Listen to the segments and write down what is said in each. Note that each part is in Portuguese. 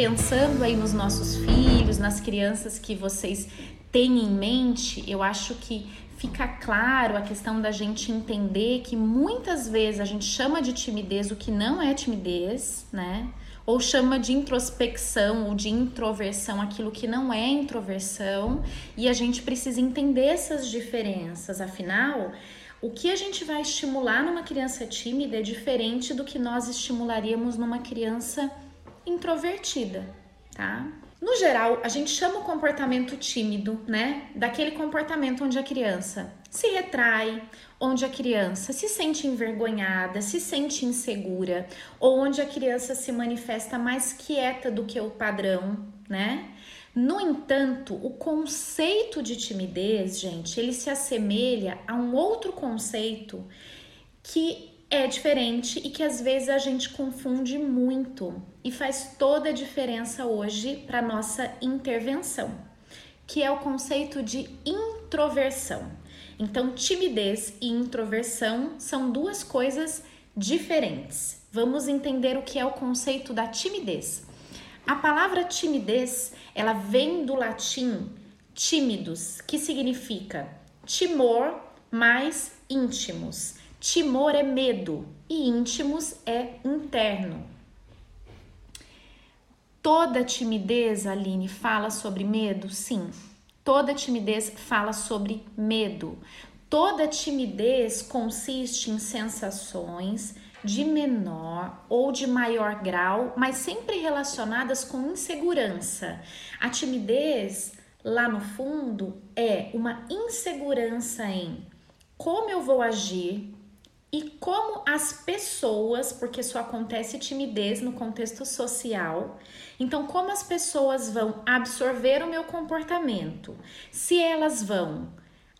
pensando aí nos nossos filhos, nas crianças que vocês têm em mente, eu acho que fica claro a questão da gente entender que muitas vezes a gente chama de timidez o que não é timidez, né? Ou chama de introspecção ou de introversão aquilo que não é introversão, e a gente precisa entender essas diferenças. Afinal, o que a gente vai estimular numa criança tímida é diferente do que nós estimularíamos numa criança introvertida, tá? No geral, a gente chama o comportamento tímido, né? Daquele comportamento onde a criança se retrai, onde a criança se sente envergonhada, se sente insegura, ou onde a criança se manifesta mais quieta do que o padrão, né? No entanto, o conceito de timidez, gente, ele se assemelha a um outro conceito que é diferente e que às vezes a gente confunde muito e faz toda a diferença hoje para nossa intervenção, que é o conceito de introversão. Então, timidez e introversão são duas coisas diferentes. Vamos entender o que é o conceito da timidez. A palavra timidez, ela vem do latim tímidos, que significa timor mais íntimos. Timor é medo e íntimos é interno. Toda timidez, Aline, fala sobre medo? Sim. Toda timidez fala sobre medo. Toda timidez consiste em sensações de menor ou de maior grau, mas sempre relacionadas com insegurança. A timidez, lá no fundo, é uma insegurança em como eu vou agir, e como as pessoas, porque isso acontece timidez no contexto social, então como as pessoas vão absorver o meu comportamento, se elas vão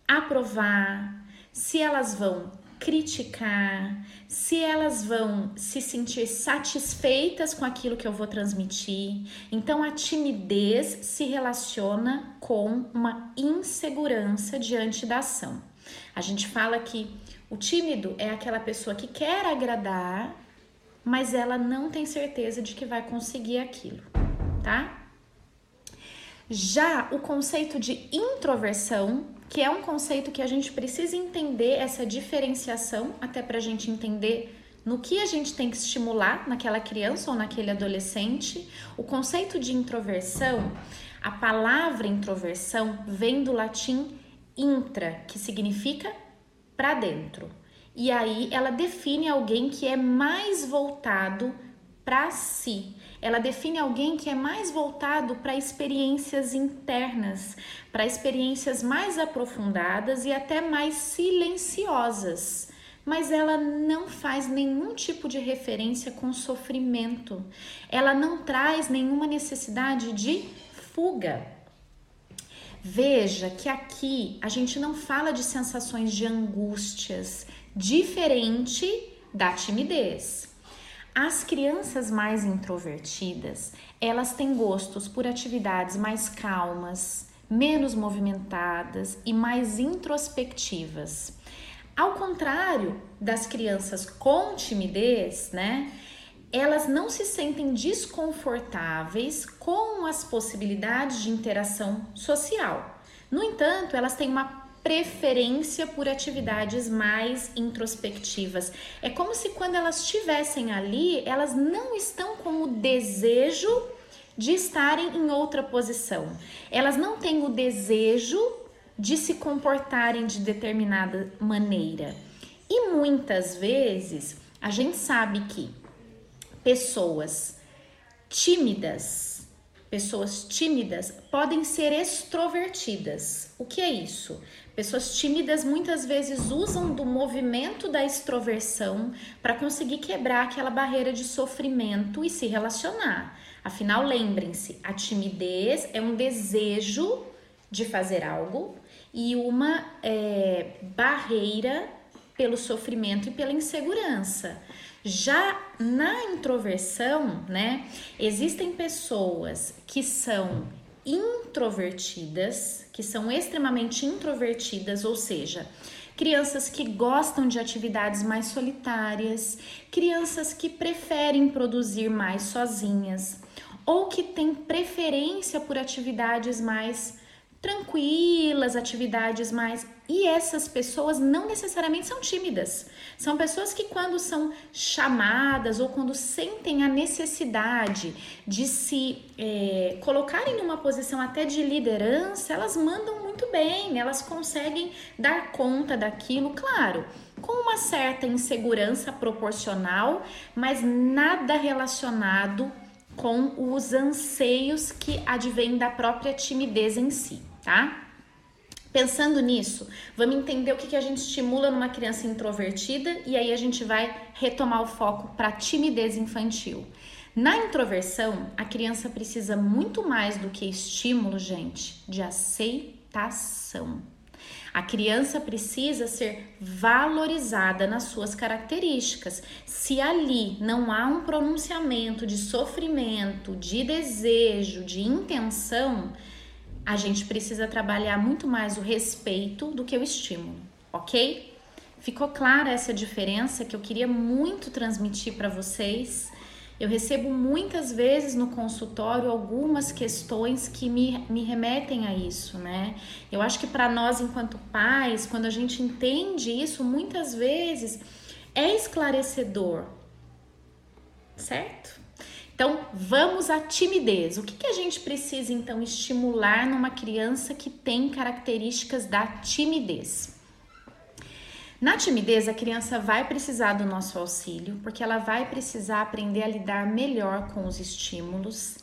aprovar, se elas vão criticar, se elas vão se sentir satisfeitas com aquilo que eu vou transmitir. Então a timidez se relaciona com uma insegurança diante da ação. A gente fala que o tímido é aquela pessoa que quer agradar, mas ela não tem certeza de que vai conseguir aquilo, tá? Já o conceito de introversão, que é um conceito que a gente precisa entender essa diferenciação, até para a gente entender no que a gente tem que estimular naquela criança ou naquele adolescente. O conceito de introversão, a palavra introversão vem do latim intra, que significa para dentro. E aí ela define alguém que é mais voltado para si. Ela define alguém que é mais voltado para experiências internas, para experiências mais aprofundadas e até mais silenciosas. Mas ela não faz nenhum tipo de referência com sofrimento. Ela não traz nenhuma necessidade de fuga. Veja que aqui a gente não fala de sensações de angústias, diferente da timidez. As crianças mais introvertidas, elas têm gostos por atividades mais calmas, menos movimentadas e mais introspectivas. Ao contrário das crianças com timidez, né? Elas não se sentem desconfortáveis com as possibilidades de interação social. No entanto, elas têm uma preferência por atividades mais introspectivas. É como se quando elas estivessem ali, elas não estão com o desejo de estarem em outra posição. Elas não têm o desejo de se comportarem de determinada maneira. E muitas vezes a gente sabe que pessoas tímidas, pessoas tímidas podem ser extrovertidas. O que é isso? Pessoas tímidas muitas vezes usam do movimento da extroversão para conseguir quebrar aquela barreira de sofrimento e se relacionar. Afinal, lembrem-se, a timidez é um desejo de fazer algo e uma é, barreira pelo sofrimento e pela insegurança. Já na introversão, né, existem pessoas que são introvertidas, que são extremamente introvertidas, ou seja, crianças que gostam de atividades mais solitárias, crianças que preferem produzir mais sozinhas, ou que tem preferência por atividades mais tranquilas, atividades mais. E essas pessoas não necessariamente são tímidas. São pessoas que, quando são chamadas ou quando sentem a necessidade de se é, colocarem numa posição até de liderança, elas mandam muito bem, elas conseguem dar conta daquilo, claro, com uma certa insegurança proporcional, mas nada relacionado com os anseios que advêm da própria timidez em si tá? Pensando nisso, vamos entender o que, que a gente estimula numa criança introvertida e aí a gente vai retomar o foco para timidez infantil. Na introversão, a criança precisa muito mais do que estímulo, gente, de aceitação. A criança precisa ser valorizada nas suas características. Se ali não há um pronunciamento de sofrimento, de desejo, de intenção, a gente precisa trabalhar muito mais o respeito do que o estímulo, ok? Ficou clara essa diferença que eu queria muito transmitir para vocês. Eu recebo muitas vezes no consultório algumas questões que me, me remetem a isso, né? Eu acho que para nós, enquanto pais, quando a gente entende isso, muitas vezes é esclarecedor, certo? Então, vamos à timidez. O que, que a gente precisa então estimular numa criança que tem características da timidez? Na timidez, a criança vai precisar do nosso auxílio, porque ela vai precisar aprender a lidar melhor com os estímulos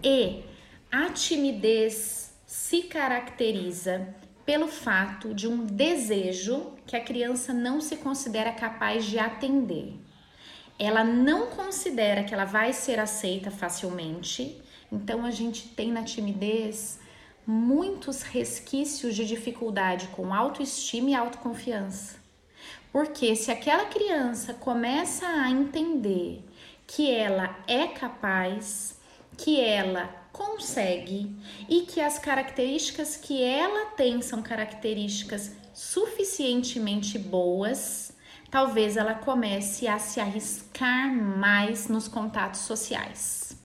e a timidez se caracteriza pelo fato de um desejo que a criança não se considera capaz de atender ela não considera que ela vai ser aceita facilmente, então a gente tem na timidez muitos resquícios de dificuldade com autoestima e autoconfiança. Porque se aquela criança começa a entender que ela é capaz, que ela consegue e que as características que ela tem são características suficientemente boas, talvez ela comece a se arriscar mais nos contatos sociais.